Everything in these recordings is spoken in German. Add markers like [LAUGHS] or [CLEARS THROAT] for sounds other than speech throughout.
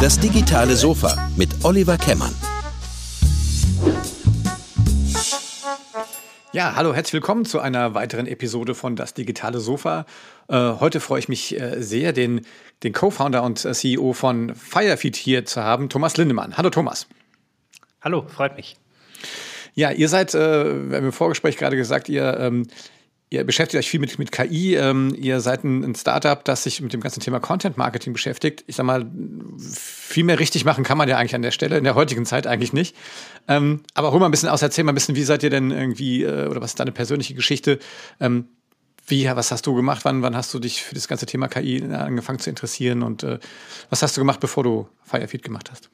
Das digitale Sofa mit Oliver Kemmern. Ja, hallo, herzlich willkommen zu einer weiteren Episode von Das digitale Sofa. Äh, heute freue ich mich äh, sehr, den, den Co-Founder und äh, CEO von Firefeed hier zu haben, Thomas Lindemann. Hallo Thomas. Hallo, freut mich. Ja, ihr seid, äh, wir haben im Vorgespräch gerade gesagt, ihr ähm, Ihr beschäftigt euch viel mit, mit KI. Ähm, ihr seid ein, ein, Startup, das sich mit dem ganzen Thema Content Marketing beschäftigt. Ich sag mal, viel mehr richtig machen kann man ja eigentlich an der Stelle, in der heutigen Zeit eigentlich nicht. Ähm, aber hol mal ein bisschen aus, erzähl mal ein bisschen, wie seid ihr denn irgendwie, äh, oder was ist deine persönliche Geschichte? Ähm, wie, was hast du gemacht? Wann, wann hast du dich für das ganze Thema KI angefangen zu interessieren? Und äh, was hast du gemacht, bevor du Firefeed gemacht hast?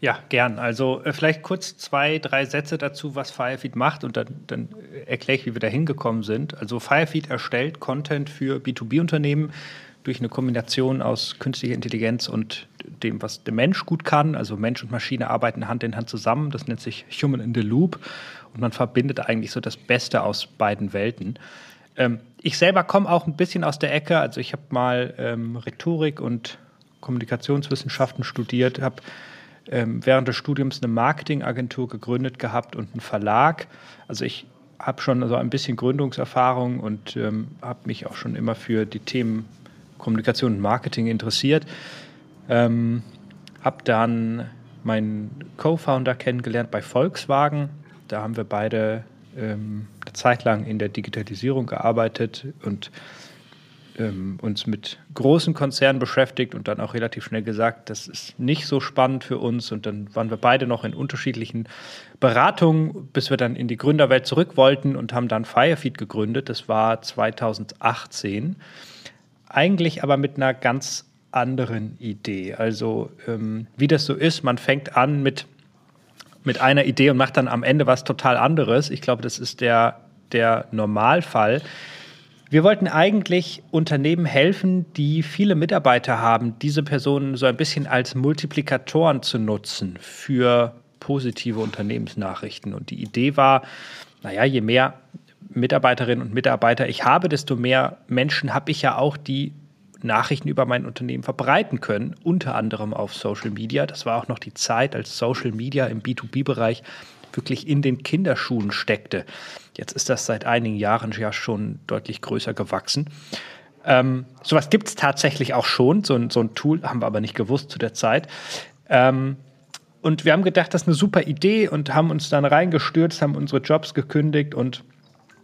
Ja, gern. Also äh, vielleicht kurz zwei, drei Sätze dazu, was Firefeed macht und dann, dann erkläre ich, wie wir da hingekommen sind. Also Firefeed erstellt Content für B2B-Unternehmen durch eine Kombination aus künstlicher Intelligenz und dem, was der Mensch gut kann. Also Mensch und Maschine arbeiten Hand in Hand zusammen. Das nennt sich Human in the Loop. Und man verbindet eigentlich so das Beste aus beiden Welten. Ähm, ich selber komme auch ein bisschen aus der Ecke. Also ich habe mal ähm, Rhetorik und Kommunikationswissenschaften studiert, habe ähm, während des Studiums eine Marketingagentur gegründet gehabt und einen Verlag. Also ich habe schon so ein bisschen Gründungserfahrung und ähm, habe mich auch schon immer für die Themen Kommunikation und Marketing interessiert. Ähm, habe dann meinen Co-Founder kennengelernt bei Volkswagen. Da haben wir beide ähm, eine Zeit lang in der Digitalisierung gearbeitet und ähm, uns mit großen Konzernen beschäftigt und dann auch relativ schnell gesagt, das ist nicht so spannend für uns. Und dann waren wir beide noch in unterschiedlichen Beratungen, bis wir dann in die Gründerwelt zurück wollten und haben dann Firefeed gegründet. Das war 2018. Eigentlich aber mit einer ganz anderen Idee. Also ähm, wie das so ist, man fängt an mit, mit einer Idee und macht dann am Ende was total anderes. Ich glaube, das ist der, der Normalfall. Wir wollten eigentlich Unternehmen helfen, die viele Mitarbeiter haben, diese Personen so ein bisschen als Multiplikatoren zu nutzen für positive Unternehmensnachrichten. Und die Idee war, naja, je mehr Mitarbeiterinnen und Mitarbeiter ich habe, desto mehr Menschen habe ich ja auch, die Nachrichten über mein Unternehmen verbreiten können, unter anderem auf Social Media. Das war auch noch die Zeit, als Social Media im B2B-Bereich wirklich in den Kinderschuhen steckte. Jetzt ist das seit einigen Jahren ja schon deutlich größer gewachsen. Ähm, sowas gibt es tatsächlich auch schon. So ein, so ein, Tool haben wir aber nicht gewusst zu der Zeit. Ähm, und wir haben gedacht, das ist eine super Idee und haben uns dann reingestürzt, haben unsere Jobs gekündigt und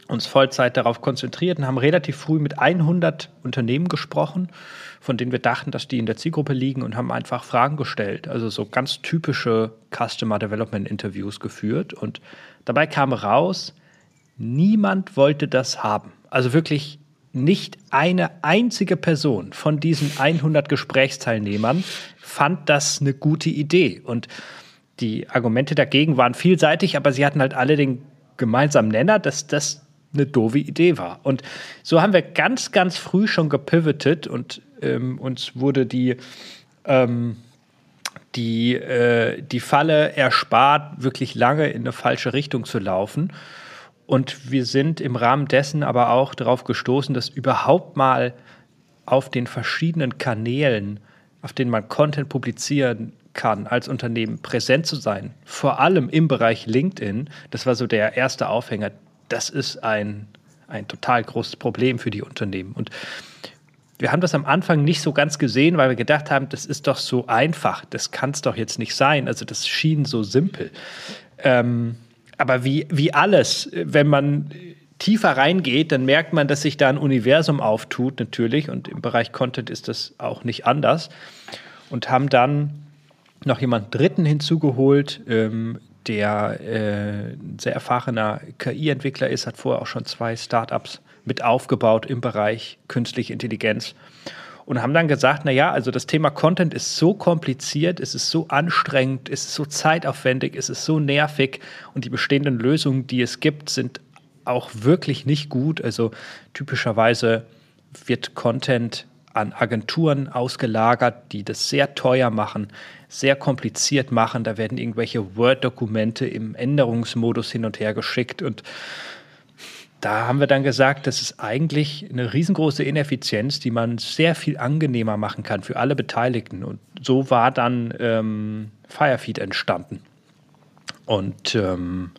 uns Vollzeit darauf konzentriert und haben relativ früh mit 100 Unternehmen gesprochen, von denen wir dachten, dass die in der Zielgruppe liegen und haben einfach Fragen gestellt. Also so ganz typische Customer Development Interviews geführt. Und dabei kam raus, niemand wollte das haben. Also wirklich nicht eine einzige Person von diesen 100 Gesprächsteilnehmern fand das eine gute Idee. Und die Argumente dagegen waren vielseitig, aber sie hatten halt alle den gemeinsamen Nenner, dass das eine doofe Idee war. Und so haben wir ganz, ganz früh schon gepivotet und ähm, uns wurde die, ähm, die, äh, die Falle erspart, wirklich lange in eine falsche Richtung zu laufen. Und wir sind im Rahmen dessen aber auch darauf gestoßen, dass überhaupt mal auf den verschiedenen Kanälen, auf denen man Content publizieren kann, als Unternehmen präsent zu sein, vor allem im Bereich LinkedIn, das war so der erste Aufhänger, das ist ein, ein total großes Problem für die Unternehmen. Und wir haben das am Anfang nicht so ganz gesehen, weil wir gedacht haben, das ist doch so einfach, das kann es doch jetzt nicht sein. Also das schien so simpel. Ähm, aber wie, wie alles, wenn man tiefer reingeht, dann merkt man, dass sich da ein Universum auftut, natürlich. Und im Bereich Content ist das auch nicht anders. Und haben dann noch jemanden Dritten hinzugeholt, ähm, der äh, sehr erfahrener KI-Entwickler ist, hat vorher auch schon zwei Startups mit aufgebaut im Bereich künstliche Intelligenz und haben dann gesagt, naja, also das Thema Content ist so kompliziert, es ist so anstrengend, es ist so zeitaufwendig, es ist so nervig und die bestehenden Lösungen, die es gibt, sind auch wirklich nicht gut. Also typischerweise wird Content an Agenturen ausgelagert, die das sehr teuer machen, sehr kompliziert machen. Da werden irgendwelche Word-Dokumente im Änderungsmodus hin und her geschickt und da haben wir dann gesagt, das ist eigentlich eine riesengroße Ineffizienz, die man sehr viel angenehmer machen kann für alle Beteiligten. Und so war dann ähm, Firefeed entstanden. Und ähm,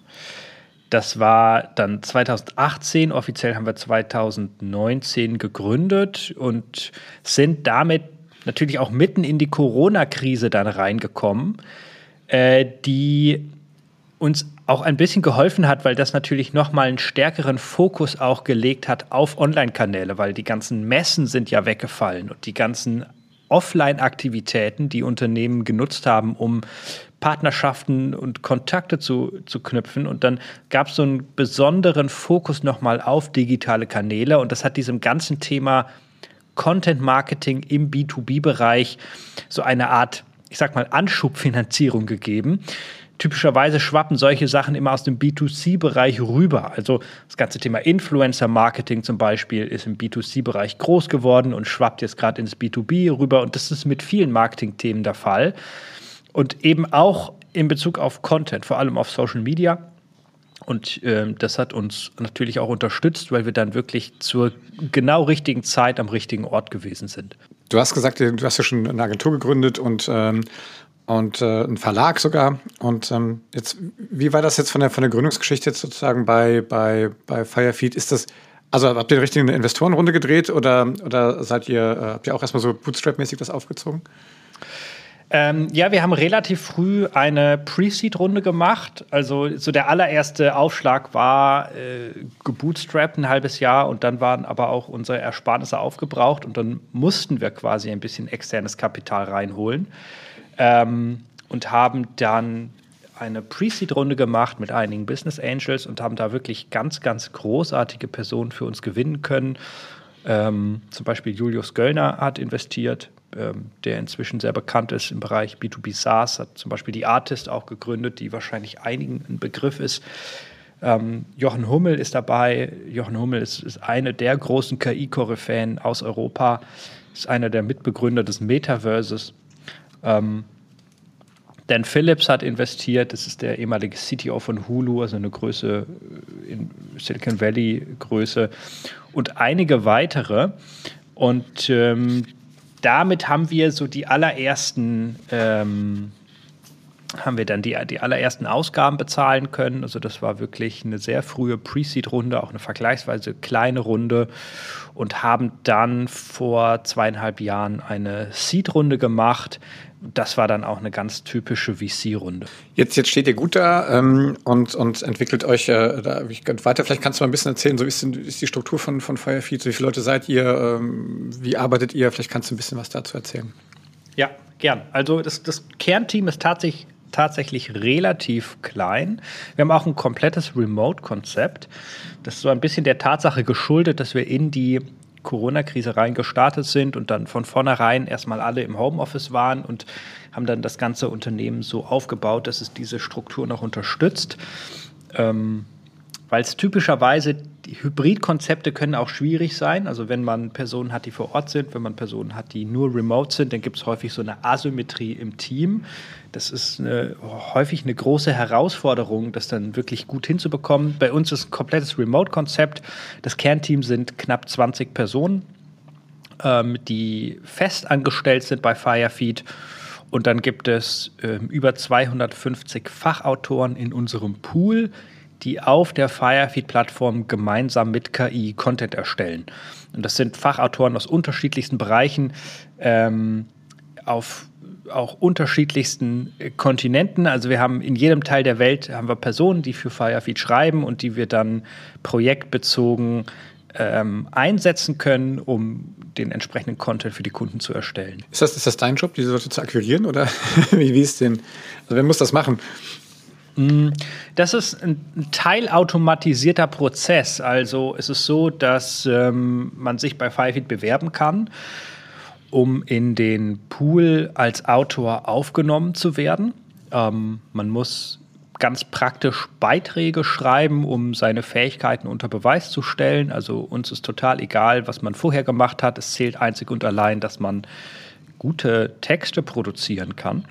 das war dann 2018, offiziell haben wir 2019 gegründet und sind damit natürlich auch mitten in die Corona-Krise dann reingekommen, äh, die uns auch ein bisschen geholfen hat, weil das natürlich nochmal einen stärkeren Fokus auch gelegt hat auf Online-Kanäle, weil die ganzen Messen sind ja weggefallen und die ganzen Offline-Aktivitäten, die Unternehmen genutzt haben, um Partnerschaften und Kontakte zu, zu knüpfen. Und dann gab es so einen besonderen Fokus nochmal auf digitale Kanäle. Und das hat diesem ganzen Thema Content Marketing im B2B-Bereich so eine Art, ich sag mal, Anschubfinanzierung gegeben. Typischerweise schwappen solche Sachen immer aus dem B2C-Bereich rüber. Also das ganze Thema Influencer-Marketing zum Beispiel ist im B2C-Bereich groß geworden und schwappt jetzt gerade ins B2B rüber. Und das ist mit vielen Marketing-Themen der Fall und eben auch in Bezug auf Content, vor allem auf Social Media. Und äh, das hat uns natürlich auch unterstützt, weil wir dann wirklich zur genau richtigen Zeit am richtigen Ort gewesen sind. Du hast gesagt, du hast ja schon eine Agentur gegründet und, ähm, und äh, einen Verlag sogar. Und ähm, jetzt, wie war das jetzt von der, von der Gründungsgeschichte jetzt sozusagen bei, bei, bei Firefeed? Ist das, also habt ihr eine Investorenrunde gedreht oder, oder seid ihr, äh, habt ihr auch erstmal so Bootstrap-mäßig das aufgezogen? Ähm, ja, wir haben relativ früh eine Pre-Seed-Runde gemacht. Also so der allererste Aufschlag war äh, gebootstrapped ein halbes Jahr und dann waren aber auch unsere Ersparnisse aufgebraucht und dann mussten wir quasi ein bisschen externes Kapital reinholen ähm, und haben dann eine Pre-Seed-Runde gemacht mit einigen Business Angels und haben da wirklich ganz, ganz großartige Personen für uns gewinnen können. Ähm, zum Beispiel Julius Göllner hat investiert, ähm, der inzwischen sehr bekannt ist im Bereich B2B SaaS, hat zum Beispiel die Artist auch gegründet, die wahrscheinlich einigen ein Begriff ist. Ähm, Jochen Hummel ist dabei. Jochen Hummel ist, ist eine der großen KI-Koryphäen aus Europa, ist einer der Mitbegründer des Metaverses. Ähm, Dan Phillips hat investiert, das ist der ehemalige CTO von Hulu, also eine Größe äh, in Silicon Valley Größe und einige weitere. Und ähm, damit haben wir so die allerersten, ähm, haben wir dann die, die allerersten Ausgaben bezahlen können. Also das war wirklich eine sehr frühe Pre-Seed-Runde, auch eine vergleichsweise kleine Runde und haben dann vor zweieinhalb Jahren eine Seed-Runde gemacht das war dann auch eine ganz typische VC-Runde. Jetzt, jetzt steht ihr gut da ähm, und, und entwickelt euch äh, da weiter. Vielleicht kannst du mal ein bisschen erzählen, so ist, ist die Struktur von, von Firefeed, wie viele Leute seid ihr, ähm, wie arbeitet ihr? Vielleicht kannst du ein bisschen was dazu erzählen. Ja, gern. Also das, das Kernteam ist tatsächlich tatsächlich relativ klein. Wir haben auch ein komplettes Remote-Konzept. Das ist so ein bisschen der Tatsache geschuldet, dass wir in die Corona-Krise reingestartet sind und dann von vornherein erstmal alle im Homeoffice waren und haben dann das ganze Unternehmen so aufgebaut, dass es diese Struktur noch unterstützt. Ähm, weil es typischerweise Hybridkonzepte können auch schwierig sein. Also wenn man Personen hat, die vor Ort sind, wenn man Personen hat, die nur remote sind, dann gibt es häufig so eine Asymmetrie im Team. Das ist eine, häufig eine große Herausforderung, das dann wirklich gut hinzubekommen. Bei uns ist ein komplettes Remote-Konzept. Das Kernteam sind knapp 20 Personen, ähm, die fest angestellt sind bei Firefeed. Und dann gibt es ähm, über 250 Fachautoren in unserem Pool, die auf der Firefeed-Plattform gemeinsam mit KI Content erstellen. Und das sind Fachautoren aus unterschiedlichsten Bereichen, ähm, auf auch unterschiedlichsten Kontinenten. Also wir haben in jedem Teil der Welt haben wir Personen, die für Firefeed schreiben und die wir dann projektbezogen ähm, einsetzen können, um den entsprechenden Content für die Kunden zu erstellen. Ist das, ist das dein Job, diese Leute zu akquirieren oder [LAUGHS] wie, wie ist denn? Also wer muss das machen? Mm, das ist ein teilautomatisierter Prozess. Also es ist so, dass ähm, man sich bei Firefeed bewerben kann, um in den Pool als Autor aufgenommen zu werden. Ähm, man muss ganz praktisch Beiträge schreiben, um seine Fähigkeiten unter Beweis zu stellen. Also uns ist total egal, was man vorher gemacht hat. Es zählt einzig und allein, dass man gute Texte produzieren kann.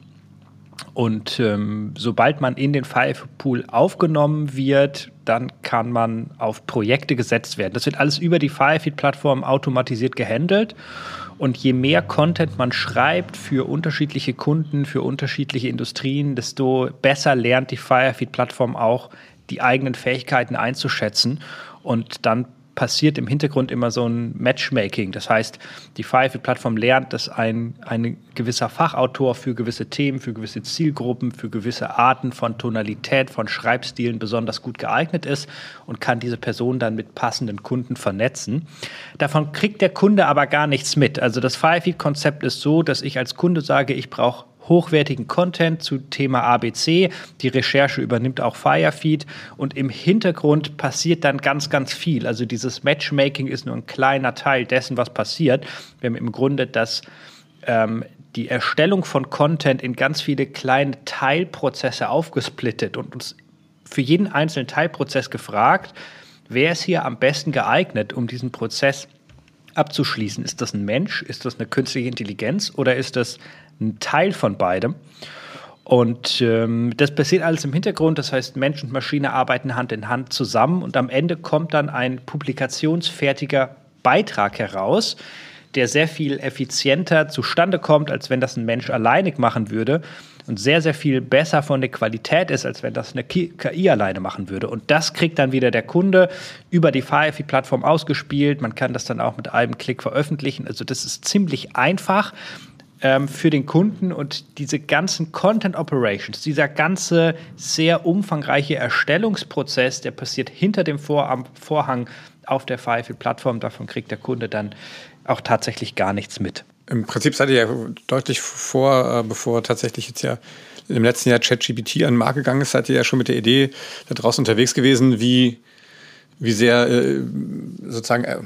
Und ähm, sobald man in den Five Pool aufgenommen wird, dann kann man auf Projekte gesetzt werden. Das wird alles über die Firefeed-Plattform automatisiert gehandelt. Und je mehr Content man schreibt für unterschiedliche Kunden, für unterschiedliche Industrien, desto besser lernt die Firefeed-Plattform auch, die eigenen Fähigkeiten einzuschätzen und dann passiert im Hintergrund immer so ein Matchmaking. Das heißt, die Firefly-Plattform lernt, dass ein, ein gewisser Fachautor für gewisse Themen, für gewisse Zielgruppen, für gewisse Arten von Tonalität, von Schreibstilen besonders gut geeignet ist und kann diese Person dann mit passenden Kunden vernetzen. Davon kriegt der Kunde aber gar nichts mit. Also das Firefeed-Konzept ist so, dass ich als Kunde sage, ich brauche hochwertigen Content zu Thema ABC. Die Recherche übernimmt auch Firefeed und im Hintergrund passiert dann ganz, ganz viel. Also dieses Matchmaking ist nur ein kleiner Teil dessen, was passiert. Wir haben im Grunde das ähm, die Erstellung von Content in ganz viele kleine Teilprozesse aufgesplittet und uns für jeden einzelnen Teilprozess gefragt, wer ist hier am besten geeignet, um diesen Prozess abzuschließen. Ist das ein Mensch? Ist das eine künstliche Intelligenz? Oder ist das ein Teil von beidem. Und ähm, das passiert alles im Hintergrund, das heißt, Mensch und Maschine arbeiten Hand in Hand zusammen und am Ende kommt dann ein publikationsfertiger Beitrag heraus, der sehr viel effizienter zustande kommt, als wenn das ein Mensch alleinig machen würde und sehr, sehr viel besser von der Qualität ist, als wenn das eine KI alleine machen würde. Und das kriegt dann wieder der Kunde über die Firefeed-Plattform ausgespielt. Man kann das dann auch mit einem Klick veröffentlichen. Also das ist ziemlich einfach ähm, für den Kunden und diese ganzen Content Operations, dieser ganze sehr umfangreiche Erstellungsprozess, der passiert hinter dem Vor Vorhang auf der Five-Plattform. Davon kriegt der Kunde dann auch tatsächlich gar nichts mit. Im Prinzip seid ihr ja deutlich vor, äh, bevor tatsächlich jetzt ja im letzten Jahr ChatGPT an den Markt gegangen ist, seid ihr ja schon mit der Idee da draußen unterwegs gewesen, wie, wie sehr äh, sozusagen äh,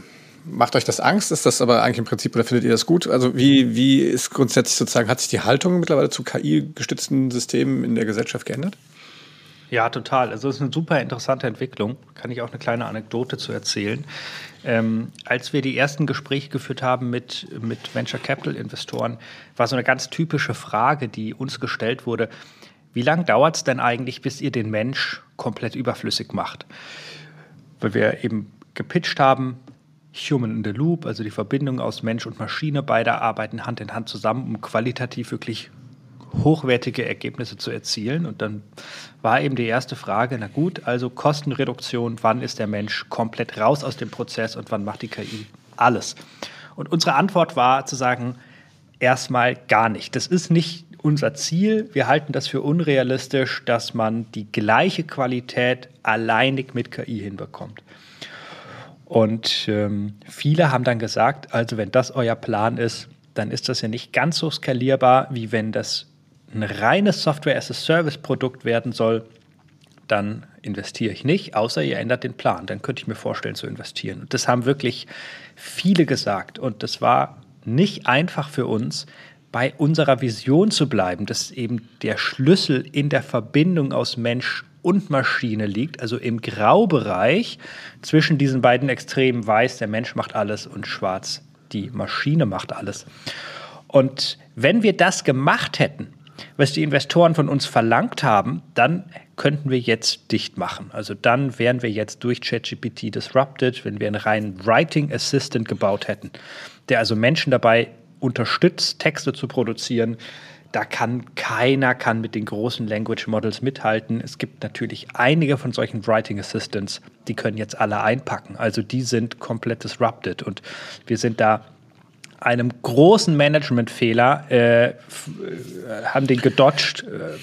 macht euch das Angst? Ist das aber eigentlich im Prinzip oder findet ihr das gut? Also wie, wie ist grundsätzlich sozusagen, hat sich die Haltung mittlerweile zu KI-gestützten Systemen in der Gesellschaft geändert? Ja, total. Also es ist eine super interessante Entwicklung. Kann ich auch eine kleine Anekdote zu erzählen. Ähm, als wir die ersten Gespräche geführt haben mit, mit Venture Capital Investoren, war so eine ganz typische Frage, die uns gestellt wurde. Wie lange dauert es denn eigentlich, bis ihr den Mensch komplett überflüssig macht? Weil wir eben gepitcht haben, Human in the Loop, also die Verbindung aus Mensch und Maschine. Beide arbeiten Hand in Hand zusammen, um qualitativ wirklich hochwertige Ergebnisse zu erzielen. Und dann war eben die erste Frage, na gut, also Kostenreduktion, wann ist der Mensch komplett raus aus dem Prozess und wann macht die KI alles? Und unsere Antwort war zu sagen, erstmal gar nicht. Das ist nicht unser Ziel. Wir halten das für unrealistisch, dass man die gleiche Qualität alleinig mit KI hinbekommt. Und ähm, viele haben dann gesagt, also wenn das euer Plan ist, dann ist das ja nicht ganz so skalierbar, wie wenn das ein reines Software-as-a-Service-Produkt werden soll. Dann investiere ich nicht, außer ihr ändert den Plan. Dann könnte ich mir vorstellen zu investieren. Und das haben wirklich viele gesagt. Und das war nicht einfach für uns, bei unserer Vision zu bleiben, dass eben der Schlüssel in der Verbindung aus Mensch und Maschine liegt, also im Graubereich zwischen diesen beiden Extremen weiß, der Mensch macht alles und schwarz, die Maschine macht alles. Und wenn wir das gemacht hätten, was die Investoren von uns verlangt haben, dann könnten wir jetzt dicht machen. Also dann wären wir jetzt durch ChatGPT disrupted, wenn wir einen reinen Writing Assistant gebaut hätten, der also Menschen dabei unterstützt, Texte zu produzieren, da kann keiner kann mit den großen Language Models mithalten. Es gibt natürlich einige von solchen Writing Assistants, die können jetzt alle einpacken. Also die sind komplett disrupted und wir sind da einem großen Managementfehler äh, äh haben den gedodged, äh,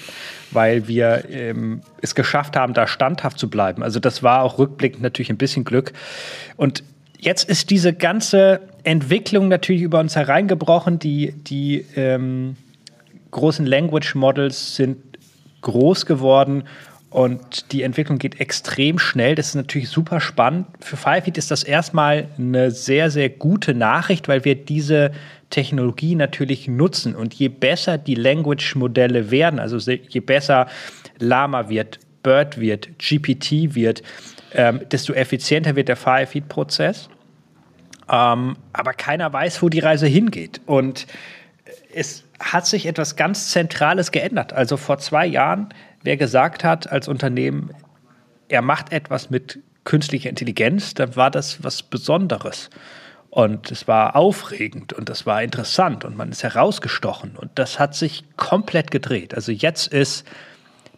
weil wir ähm, es geschafft haben, da standhaft zu bleiben. Also das war auch rückblickend natürlich ein bisschen Glück. Und jetzt ist diese ganze Entwicklung natürlich über uns hereingebrochen, die, die ähm, großen Language Models sind groß geworden und die Entwicklung geht extrem schnell. Das ist natürlich super spannend. Für Firefeed ist das erstmal eine sehr, sehr gute Nachricht, weil wir diese Technologie natürlich nutzen. Und je besser die Language-Modelle werden, also je besser Lama wird, Bird wird, GPT wird, ähm, desto effizienter wird der Firefeed-Prozess. Ähm, aber keiner weiß, wo die Reise hingeht. Und es hat sich etwas ganz Zentrales geändert. Also vor zwei Jahren, wer gesagt hat als Unternehmen, er macht etwas mit künstlicher Intelligenz, dann war das was Besonderes. Und es war aufregend und es war interessant und man ist herausgestochen. Und das hat sich komplett gedreht. Also jetzt ist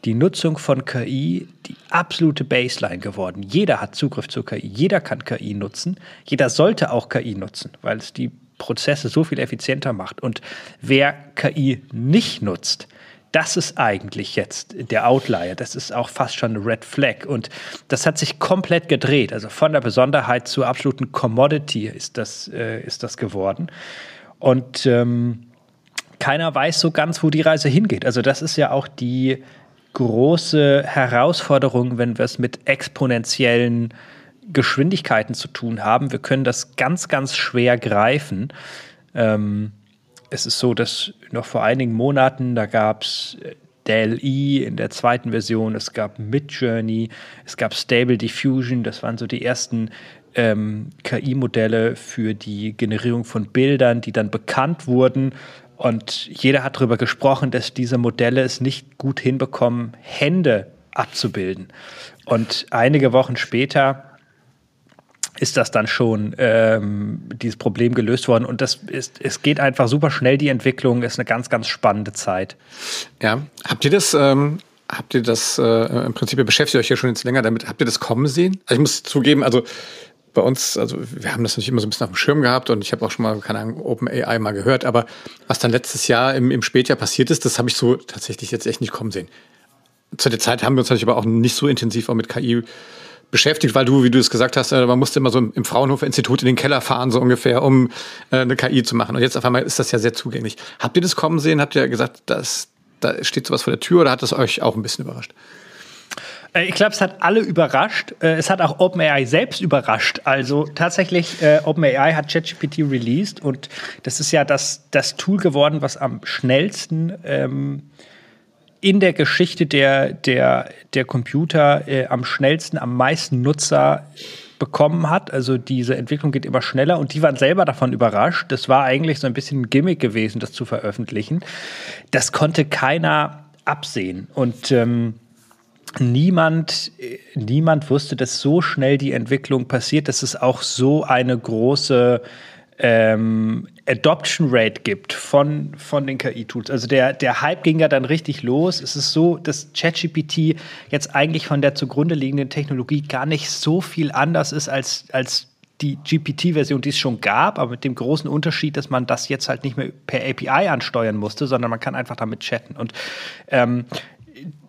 die Nutzung von KI die absolute Baseline geworden. Jeder hat Zugriff zur KI, jeder kann KI nutzen, jeder sollte auch KI nutzen, weil es die Prozesse so viel effizienter macht. Und wer KI nicht nutzt, das ist eigentlich jetzt der Outlier. Das ist auch fast schon eine Red Flag. Und das hat sich komplett gedreht. Also von der Besonderheit zur absoluten Commodity ist das, äh, ist das geworden. Und ähm, keiner weiß so ganz, wo die Reise hingeht. Also das ist ja auch die große Herausforderung, wenn wir es mit exponentiellen Geschwindigkeiten zu tun haben. Wir können das ganz, ganz schwer greifen. Ähm, es ist so, dass noch vor einigen Monaten, da gab es äh, DLI in der zweiten Version, es gab Midjourney, es gab Stable Diffusion, das waren so die ersten ähm, KI-Modelle für die Generierung von Bildern, die dann bekannt wurden. Und jeder hat darüber gesprochen, dass diese Modelle es nicht gut hinbekommen, Hände abzubilden. Und einige Wochen später ist das dann schon ähm, dieses Problem gelöst worden. Und das ist, es geht einfach super schnell, die Entwicklung ist eine ganz, ganz spannende Zeit. Ja, habt ihr das, ähm, habt ihr das, äh, im Prinzip, beschäftigt euch ja schon jetzt länger damit, habt ihr das kommen sehen? Also ich muss zugeben, also bei uns, also wir haben das natürlich immer so ein bisschen auf dem Schirm gehabt und ich habe auch schon mal, keine Ahnung, OpenAI mal gehört, aber was dann letztes Jahr im, im Spätjahr passiert ist, das habe ich so tatsächlich jetzt echt nicht kommen sehen. Zu der Zeit haben wir uns natürlich aber auch nicht so intensiv auch mit KI beschäftigt, weil du, wie du es gesagt hast, äh, man musste immer so im Fraunhofer Institut in den Keller fahren, so ungefähr, um äh, eine KI zu machen. Und jetzt auf einmal ist das ja sehr zugänglich. Habt ihr das kommen sehen? Habt ihr gesagt, dass, da steht sowas vor der Tür oder hat das euch auch ein bisschen überrascht? Äh, ich glaube, es hat alle überrascht. Es hat auch OpenAI selbst überrascht. Also tatsächlich, OpenAI hat ChatGPT released und das ist ja das, das Tool geworden, was am schnellsten ähm, in der Geschichte der, der, der Computer äh, am schnellsten, am meisten Nutzer bekommen hat. Also diese Entwicklung geht immer schneller und die waren selber davon überrascht. Das war eigentlich so ein bisschen ein Gimmick gewesen, das zu veröffentlichen. Das konnte keiner absehen. Und ähm, niemand, niemand wusste, dass so schnell die Entwicklung passiert, dass es auch so eine große ähm, Adoption Rate gibt von, von den KI-Tools. Also der, der Hype ging ja dann richtig los. Es ist so, dass ChatGPT jetzt eigentlich von der zugrunde liegenden Technologie gar nicht so viel anders ist als, als die GPT-Version, die es schon gab, aber mit dem großen Unterschied, dass man das jetzt halt nicht mehr per API ansteuern musste, sondern man kann einfach damit chatten. Und ähm,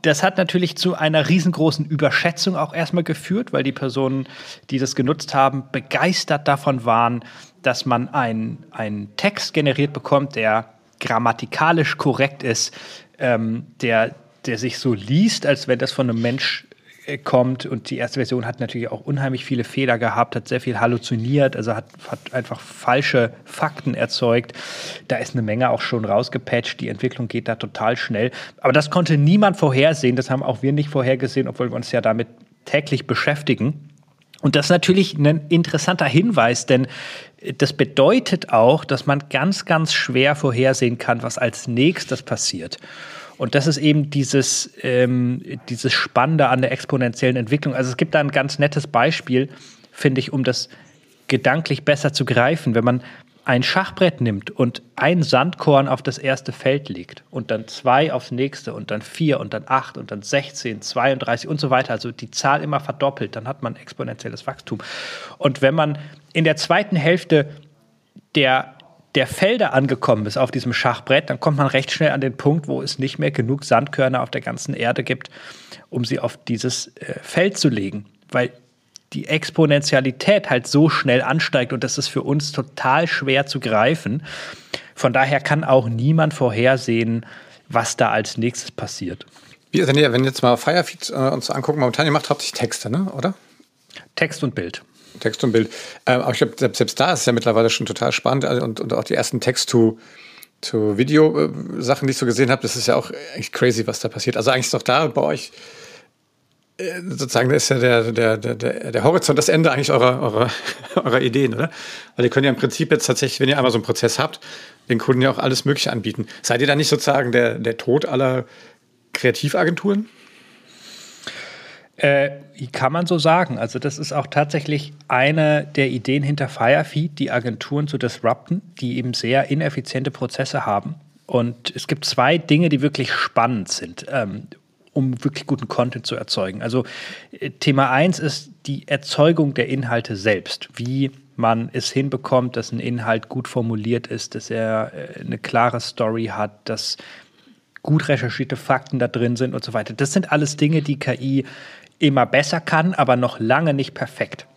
das hat natürlich zu einer riesengroßen Überschätzung auch erstmal geführt, weil die Personen, die das genutzt haben, begeistert davon waren, dass man einen Text generiert bekommt, der grammatikalisch korrekt ist, ähm, der, der sich so liest, als wenn das von einem Mensch äh, kommt. Und die erste Version hat natürlich auch unheimlich viele Fehler gehabt, hat sehr viel halluziniert, also hat, hat einfach falsche Fakten erzeugt. Da ist eine Menge auch schon rausgepatcht. Die Entwicklung geht da total schnell. Aber das konnte niemand vorhersehen. Das haben auch wir nicht vorhergesehen, obwohl wir uns ja damit täglich beschäftigen. Und das ist natürlich ein interessanter Hinweis, denn das bedeutet auch, dass man ganz, ganz schwer vorhersehen kann, was als nächstes passiert. Und das ist eben dieses, ähm, dieses Spannende an der exponentiellen Entwicklung. Also es gibt da ein ganz nettes Beispiel, finde ich, um das gedanklich besser zu greifen. Wenn man ein Schachbrett nimmt und ein Sandkorn auf das erste Feld legt und dann zwei aufs nächste und dann vier und dann acht und dann 16, 32 und so weiter, also die Zahl immer verdoppelt, dann hat man exponentielles Wachstum. Und wenn man in der zweiten Hälfte der der Felder angekommen ist auf diesem Schachbrett, dann kommt man recht schnell an den Punkt, wo es nicht mehr genug Sandkörner auf der ganzen Erde gibt, um sie auf dieses äh, Feld zu legen. Weil die Exponentialität halt so schnell ansteigt und das ist für uns total schwer zu greifen. Von daher kann auch niemand vorhersehen, was da als nächstes passiert. Wie, wenn ihr, wenn jetzt mal Firefeed äh, uns angucken, momentan, ihr macht hauptsächlich Texte, ne? oder? Text und Bild. Text und Bild. Ähm, aber ich glaube, selbst, selbst, da ist es ja mittlerweile schon total spannend also, und, und auch die ersten Text-to-Video-Sachen, die ich so gesehen habe, das ist ja auch echt crazy, was da passiert. Also eigentlich ist doch da bei euch äh, sozusagen, da ist ja der, der, der, der Horizont, das Ende eigentlich eurer, eurer, [LAUGHS] eurer Ideen, oder? Weil ihr könnt ja im Prinzip jetzt tatsächlich, wenn ihr einmal so einen Prozess habt, den Kunden ja auch alles Mögliche anbieten. Seid ihr da nicht sozusagen der, der Tod aller Kreativagenturen? Äh, kann man so sagen. Also das ist auch tatsächlich eine der Ideen hinter Firefeed, die Agenturen zu disrupten, die eben sehr ineffiziente Prozesse haben. Und es gibt zwei Dinge, die wirklich spannend sind, ähm, um wirklich guten Content zu erzeugen. Also äh, Thema eins ist die Erzeugung der Inhalte selbst. Wie man es hinbekommt, dass ein Inhalt gut formuliert ist, dass er äh, eine klare Story hat, dass gut recherchierte Fakten da drin sind und so weiter. Das sind alles Dinge, die KI immer besser kann, aber noch lange nicht perfekt.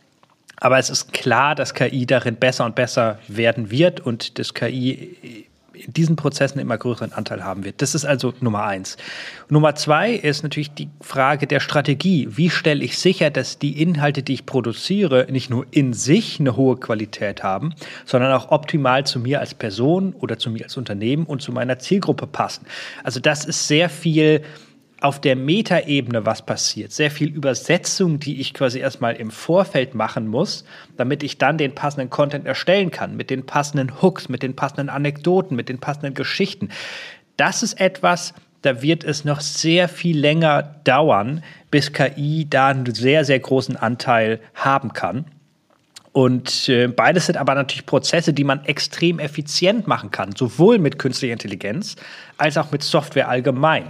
Aber es ist klar, dass KI darin besser und besser werden wird und dass KI in diesen Prozessen immer größeren Anteil haben wird. Das ist also Nummer eins. Nummer zwei ist natürlich die Frage der Strategie. Wie stelle ich sicher, dass die Inhalte, die ich produziere, nicht nur in sich eine hohe Qualität haben, sondern auch optimal zu mir als Person oder zu mir als Unternehmen und zu meiner Zielgruppe passen. Also das ist sehr viel auf der Metaebene was passiert. Sehr viel Übersetzung, die ich quasi erstmal im Vorfeld machen muss, damit ich dann den passenden Content erstellen kann, mit den passenden Hooks, mit den passenden Anekdoten, mit den passenden Geschichten. Das ist etwas, da wird es noch sehr viel länger dauern, bis KI da einen sehr, sehr großen Anteil haben kann. Und äh, beides sind aber natürlich Prozesse, die man extrem effizient machen kann, sowohl mit künstlicher Intelligenz als auch mit Software allgemein,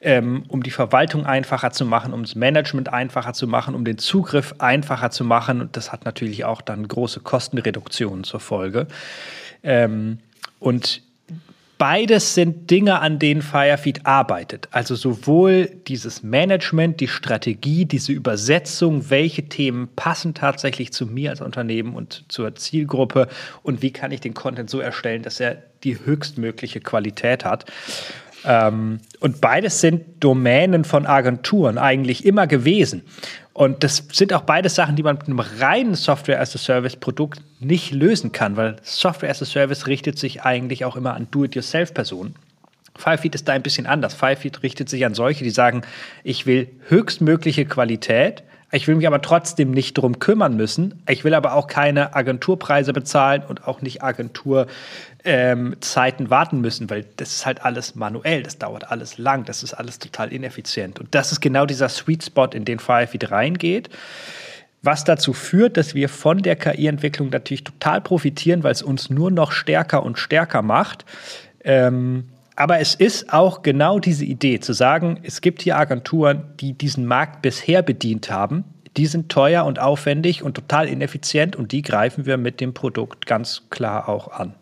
ähm, um die Verwaltung einfacher zu machen, um das Management einfacher zu machen, um den Zugriff einfacher zu machen. Und das hat natürlich auch dann große Kostenreduktionen zur Folge. Ähm, und Beides sind Dinge, an denen Firefeed arbeitet. Also sowohl dieses Management, die Strategie, diese Übersetzung, welche Themen passen tatsächlich zu mir als Unternehmen und zur Zielgruppe und wie kann ich den Content so erstellen, dass er die höchstmögliche Qualität hat. Ähm, und beides sind Domänen von Agenturen eigentlich immer gewesen. Und das sind auch beides Sachen, die man mit einem reinen Software-as-a-Service-Produkt nicht lösen kann, weil Software-as-a-Service richtet sich eigentlich auch immer an Do-it-yourself-Personen. Firefeed ist da ein bisschen anders. Firefeed richtet sich an solche, die sagen, ich will höchstmögliche Qualität, ich will mich aber trotzdem nicht darum kümmern müssen. Ich will aber auch keine Agenturpreise bezahlen und auch nicht Agentur ähm, warten müssen, weil das ist halt alles manuell, das dauert alles lang, das ist alles total ineffizient. Und das ist genau dieser Sweet Spot, in den Firefeed reingeht, was dazu führt, dass wir von der KI-Entwicklung natürlich total profitieren, weil es uns nur noch stärker und stärker macht. Ähm, aber es ist auch genau diese Idee, zu sagen, es gibt hier Agenturen, die diesen Markt bisher bedient haben. Die sind teuer und aufwendig und total ineffizient und die greifen wir mit dem Produkt ganz klar auch an.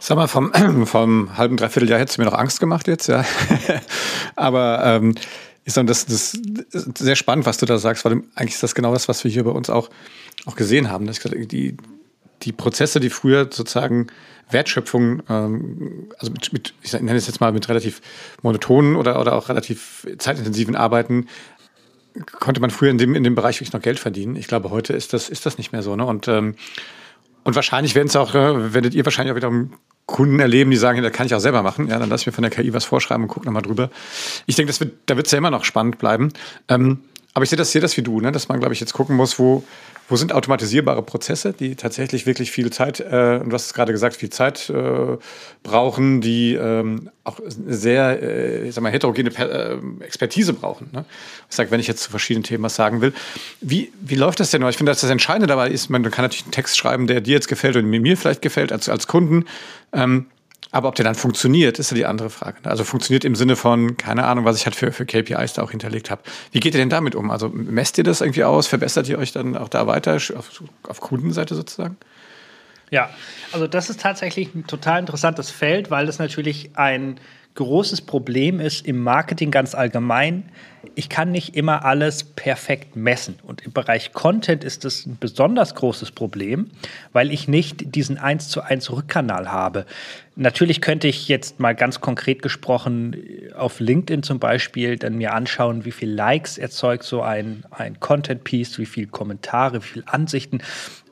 Sag mal, vom, [CLEARS THROAT] vom halben, dreiviertel Jahr hättest du mir noch Angst gemacht jetzt, ja. [LAUGHS] Aber ähm, ist dann das, das ist sehr spannend, was du da sagst, weil eigentlich ist das genau das, was wir hier bei uns auch, auch gesehen haben. Dass die, die Prozesse, die früher sozusagen Wertschöpfung, ähm, also mit, mit, ich nenne es jetzt mal mit relativ monotonen oder, oder auch relativ zeitintensiven Arbeiten, konnte man früher in dem, in dem Bereich wirklich noch Geld verdienen. Ich glaube, heute ist das, ist das nicht mehr so. Ne? Und, ähm, und wahrscheinlich werden es auch, äh, werdet ihr wahrscheinlich auch wieder Kunden erleben, die sagen, das kann ich auch selber machen. Ja, dann lass mir von der KI was vorschreiben und guck nochmal drüber. Ich denke, das wird, da wird es ja immer noch spannend bleiben. Ähm, aber ich sehe das, sehe das wie du, ne? dass man, glaube ich, jetzt gucken muss, wo, wo sind automatisierbare Prozesse, die tatsächlich wirklich viel Zeit, äh, und du hast es gerade gesagt, viel Zeit äh, brauchen, die ähm, auch sehr, äh, ich sag mal, heterogene per äh, Expertise brauchen. Ne? Ich sage, wenn ich jetzt zu verschiedenen Themen was sagen will. Wie, wie läuft das denn? Ich finde, dass das Entscheidende dabei ist, man kann natürlich einen Text schreiben, der dir jetzt gefällt und mir vielleicht gefällt als, als Kunden. Ähm, aber ob der dann funktioniert, ist ja die andere Frage. Also funktioniert im Sinne von, keine Ahnung, was ich halt für, für KPIs da auch hinterlegt habe. Wie geht ihr denn damit um? Also messt ihr das irgendwie aus? Verbessert ihr euch dann auch da weiter auf, auf Kundenseite sozusagen? Ja, also das ist tatsächlich ein total interessantes Feld, weil das natürlich ein großes Problem ist im Marketing ganz allgemein. Ich kann nicht immer alles perfekt messen. Und im Bereich Content ist das ein besonders großes Problem, weil ich nicht diesen 1 zu 1 Rückkanal habe. Natürlich könnte ich jetzt mal ganz konkret gesprochen auf LinkedIn zum Beispiel dann mir anschauen, wie viel Likes erzeugt so ein, ein Content-Piece, wie viele Kommentare, wie viele Ansichten.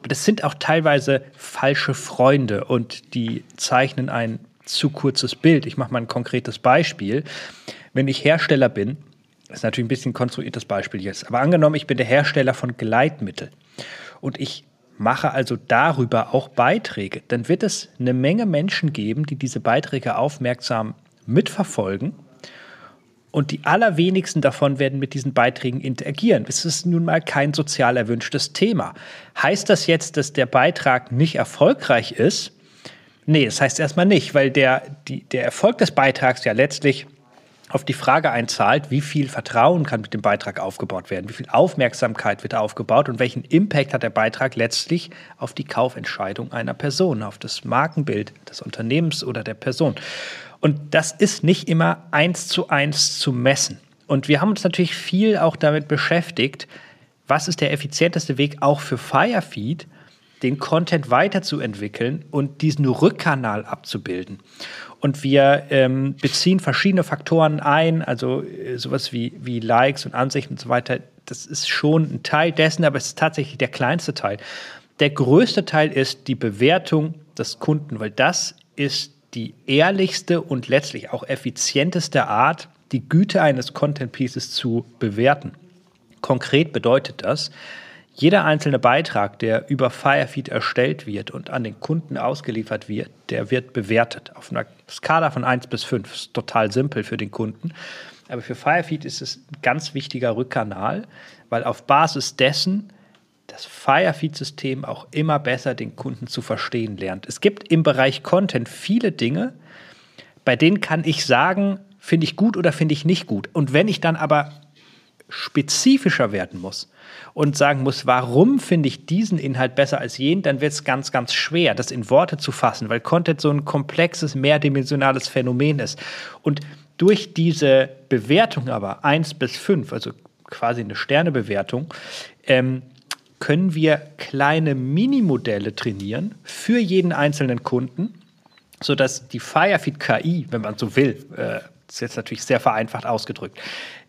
Das sind auch teilweise falsche Freunde und die zeichnen ein zu kurzes Bild. Ich mache mal ein konkretes Beispiel. Wenn ich Hersteller bin, das ist natürlich ein bisschen konstruiertes Beispiel jetzt, aber angenommen, ich bin der Hersteller von Gleitmittel und ich mache also darüber auch Beiträge, dann wird es eine Menge Menschen geben, die diese Beiträge aufmerksam mitverfolgen und die allerwenigsten davon werden mit diesen Beiträgen interagieren. Es ist nun mal kein sozial erwünschtes Thema. Heißt das jetzt, dass der Beitrag nicht erfolgreich ist? Nee, das heißt erstmal nicht, weil der, die, der Erfolg des Beitrags ja letztlich auf die Frage einzahlt, wie viel Vertrauen kann mit dem Beitrag aufgebaut werden, wie viel Aufmerksamkeit wird aufgebaut und welchen Impact hat der Beitrag letztlich auf die Kaufentscheidung einer Person, auf das Markenbild des Unternehmens oder der Person. Und das ist nicht immer eins zu eins zu messen. Und wir haben uns natürlich viel auch damit beschäftigt, was ist der effizienteste Weg auch für Firefeed, den Content weiterzuentwickeln und diesen Rückkanal abzubilden. Und wir ähm, beziehen verschiedene Faktoren ein, also äh, sowas wie, wie Likes und Ansichten und so weiter. Das ist schon ein Teil dessen, aber es ist tatsächlich der kleinste Teil. Der größte Teil ist die Bewertung des Kunden, weil das ist die ehrlichste und letztlich auch effizienteste Art, die Güte eines Content Pieces zu bewerten. Konkret bedeutet das, jeder einzelne Beitrag, der über Firefeed erstellt wird und an den Kunden ausgeliefert wird, der wird bewertet auf einer Skala von 1 bis 5. Das ist total simpel für den Kunden. Aber für Firefeed ist es ein ganz wichtiger Rückkanal, weil auf Basis dessen das Firefeed-System auch immer besser den Kunden zu verstehen lernt. Es gibt im Bereich Content viele Dinge, bei denen kann ich sagen, finde ich gut oder finde ich nicht gut. Und wenn ich dann aber spezifischer werden muss und sagen muss, warum finde ich diesen Inhalt besser als jenen, dann wird es ganz, ganz schwer, das in Worte zu fassen, weil Content so ein komplexes, mehrdimensionales Phänomen ist. Und durch diese Bewertung aber 1 bis 5, also quasi eine Sternebewertung, ähm, können wir kleine Minimodelle trainieren für jeden einzelnen Kunden, sodass die Firefeed KI, wenn man so will, äh, ist jetzt natürlich sehr vereinfacht ausgedrückt,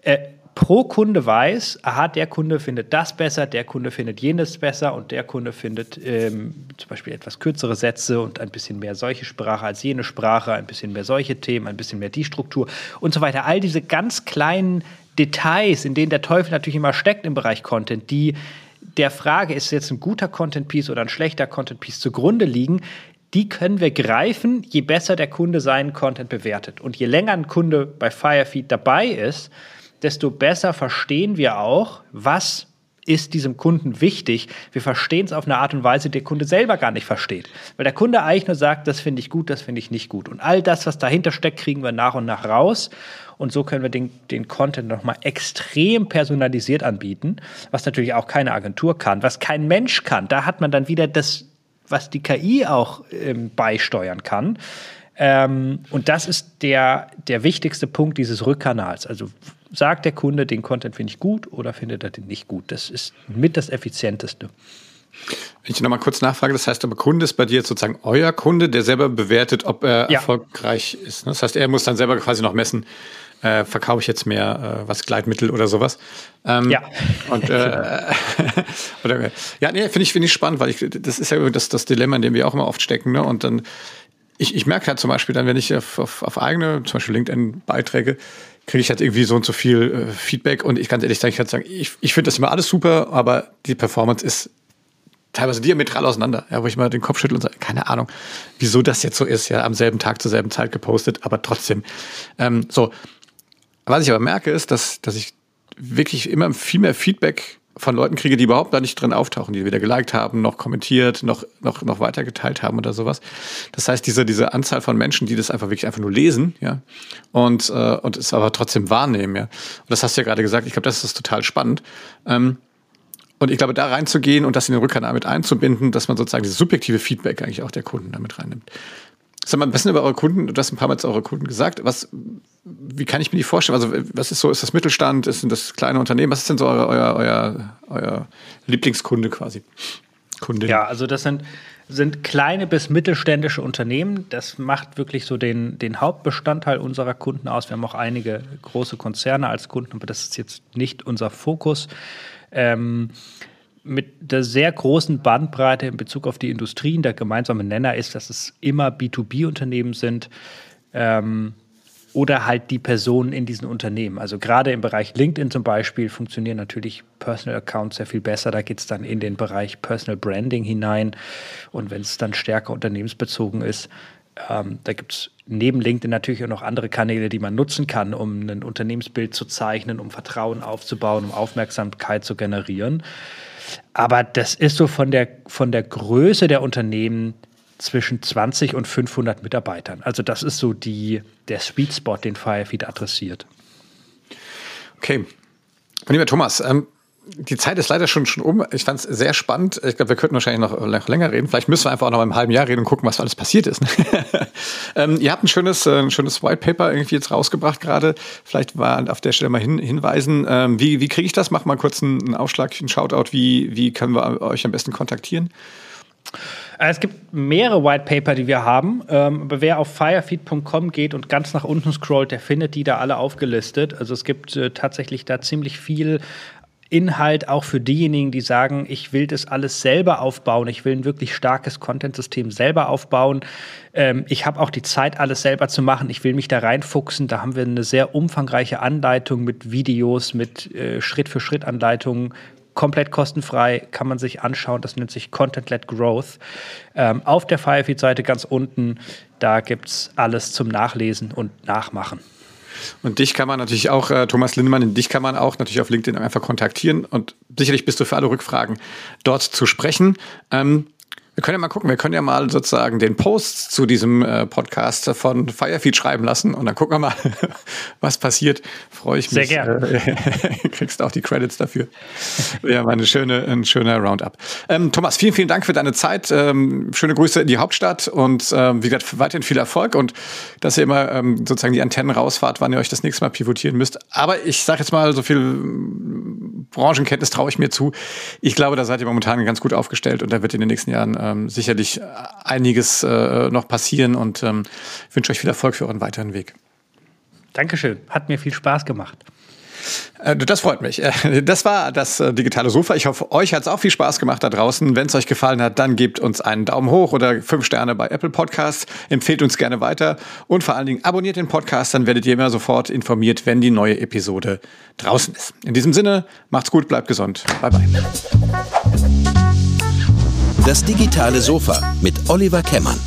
äh, pro Kunde weiß, aha, der Kunde findet das besser, der Kunde findet jenes besser und der Kunde findet ähm, zum Beispiel etwas kürzere Sätze und ein bisschen mehr solche Sprache als jene Sprache, ein bisschen mehr solche Themen, ein bisschen mehr die Struktur und so weiter. All diese ganz kleinen Details, in denen der Teufel natürlich immer steckt im Bereich Content, die der Frage, ist jetzt ein guter Content-Piece oder ein schlechter Content-Piece zugrunde liegen, die können wir greifen, je besser der Kunde seinen Content bewertet. Und je länger ein Kunde bei Firefeed dabei ist, desto besser verstehen wir auch, was ist diesem Kunden wichtig. Wir verstehen es auf eine Art und Weise, die der Kunde selber gar nicht versteht. Weil der Kunde eigentlich nur sagt, das finde ich gut, das finde ich nicht gut. Und all das, was dahinter steckt, kriegen wir nach und nach raus. Und so können wir den, den Content nochmal extrem personalisiert anbieten, was natürlich auch keine Agentur kann, was kein Mensch kann. Da hat man dann wieder das, was die KI auch ähm, beisteuern kann. Ähm, und das ist der, der wichtigste Punkt dieses Rückkanals. Also sagt der Kunde, den Content finde ich gut oder findet er den nicht gut. Das ist mit das Effizienteste. Wenn ich nochmal kurz nachfrage, das heißt aber, Kunde ist bei dir sozusagen euer Kunde, der selber bewertet, ob er ja. erfolgreich ist. Ne? Das heißt, er muss dann selber quasi noch messen, äh, verkaufe ich jetzt mehr äh, was Gleitmittel oder sowas. Ähm, ja. Und äh, [LAUGHS] oder, ja, nee, finde ich, finde ich spannend, weil ich, das ist ja das, das Dilemma, in dem wir auch immer oft stecken. Ne? Und dann, ich, ich merke halt zum Beispiel dann, wenn ich auf, auf, auf eigene, zum Beispiel LinkedIn-Beiträge, kriege ich halt irgendwie so und so viel äh, Feedback und ich kann ehrlich sagen, ich kann sagen, ich, ich finde das immer alles super, aber die Performance ist teilweise diametral auseinander, ja, wo ich mal den Kopf schüttle und sage, keine Ahnung, wieso das jetzt so ist, ja, am selben Tag zur selben Zeit gepostet, aber trotzdem. Ähm, so, was ich aber merke, ist, dass, dass ich wirklich immer viel mehr Feedback von Leuten kriege, die überhaupt da nicht drin auftauchen, die weder geliked haben, noch kommentiert, noch, noch, noch weitergeteilt haben oder sowas. Das heißt, diese, diese Anzahl von Menschen, die das einfach wirklich einfach nur lesen, ja, und, äh, und es aber trotzdem wahrnehmen, ja. Und das hast du ja gerade gesagt, ich glaube, das ist total spannend. Ähm, und ich glaube, da reinzugehen und das in den Rückkanal mit einzubinden, dass man sozusagen dieses subjektive Feedback eigentlich auch der Kunden damit reinnimmt. Sag mal, was sind über eure Kunden, du hast ein paar Mal zu eure Kunden gesagt, was, wie kann ich mir die vorstellen? Also, was ist so, ist das Mittelstand, ist das kleine Unternehmen? Was ist denn so euer, euer, euer, euer Lieblingskunde quasi? Kundin? Ja, also das sind, sind kleine bis mittelständische Unternehmen. Das macht wirklich so den, den Hauptbestandteil unserer Kunden aus. Wir haben auch einige große Konzerne als Kunden, aber das ist jetzt nicht unser Fokus. Ähm, mit der sehr großen Bandbreite in Bezug auf die Industrien. Der gemeinsame Nenner ist, dass es immer B2B-Unternehmen sind. Ähm, oder halt die Personen in diesen Unternehmen. Also gerade im Bereich LinkedIn zum Beispiel funktionieren natürlich Personal Accounts sehr viel besser. Da geht es dann in den Bereich Personal Branding hinein. Und wenn es dann stärker unternehmensbezogen ist, ähm, da gibt es neben LinkedIn natürlich auch noch andere Kanäle, die man nutzen kann, um ein Unternehmensbild zu zeichnen, um Vertrauen aufzubauen, um Aufmerksamkeit zu generieren. Aber das ist so von der, von der Größe der Unternehmen zwischen 20 und 500 Mitarbeitern. Also das ist so die, der Sweet Spot, den Firefeed adressiert. Okay. Lieber Thomas, ähm, die Zeit ist leider schon, schon um. Ich fand es sehr spannend. Ich glaube, wir könnten wahrscheinlich noch, noch, länger reden. Vielleicht müssen wir einfach auch noch im halben Jahr reden und gucken, was alles passiert ist. [LAUGHS] ähm, ihr habt ein schönes, äh, ein schönes White Paper irgendwie jetzt rausgebracht gerade. Vielleicht war auf der Stelle mal hin, hinweisen. Ähm, wie wie kriege ich das? Mach mal kurz einen, einen Aufschlag, einen Shoutout. Wie, wie können wir euch am besten kontaktieren? Äh, es gibt mehrere White Paper, die wir haben. Ähm, aber wer auf firefeed.com geht und ganz nach unten scrollt, der findet die da alle aufgelistet. Also es gibt äh, tatsächlich da ziemlich viel Inhalt auch für diejenigen, die sagen, ich will das alles selber aufbauen, ich will ein wirklich starkes Content-System selber aufbauen. Ähm, ich habe auch die Zeit, alles selber zu machen. Ich will mich da reinfuchsen. Da haben wir eine sehr umfangreiche Anleitung mit Videos, mit äh, Schritt-für-Schritt-Anleitungen, komplett kostenfrei, kann man sich anschauen. Das nennt sich Content-Led Growth. Ähm, auf der Firefeed-Seite ganz unten, da gibt es alles zum Nachlesen und Nachmachen. Und dich kann man natürlich auch, äh, Thomas Lindemann, dich kann man auch natürlich auf LinkedIn einfach kontaktieren und sicherlich bist du für alle Rückfragen dort zu sprechen. Ähm, wir können ja mal gucken, wir können ja mal sozusagen den Post zu diesem äh, Podcast von Firefeed schreiben lassen und dann gucken wir mal, [LAUGHS] was passiert. Freue ich mich. Sehr gerne. Äh, [LAUGHS] kriegst auch die Credits dafür. Ja, eine schöne, ein schöner Roundup. Ähm, Thomas, vielen, vielen Dank für deine Zeit. Ähm, schöne Grüße in die Hauptstadt und ähm, wie gesagt, weiterhin viel Erfolg und dass ihr immer ähm, sozusagen die Antennen rausfahrt, wann ihr euch das nächste Mal pivotieren müsst. Aber ich sage jetzt mal, so viel Branchenkenntnis traue ich mir zu. Ich glaube, da seid ihr momentan ganz gut aufgestellt und da wird in den nächsten Jahren ähm, sicherlich einiges äh, noch passieren und ähm, wünsche euch viel Erfolg für euren weiteren Weg. Dankeschön, hat mir viel Spaß gemacht. Äh, das freut mich. Äh, das war das äh, digitale Sofa. Ich hoffe, euch hat es auch viel Spaß gemacht da draußen. Wenn es euch gefallen hat, dann gebt uns einen Daumen hoch oder fünf Sterne bei Apple Podcasts. Empfehlt uns gerne weiter und vor allen Dingen abonniert den Podcast, dann werdet ihr immer sofort informiert, wenn die neue Episode draußen ist. In diesem Sinne, macht's gut, bleibt gesund. Bye bye. Das digitale Sofa mit Oliver Kemmern.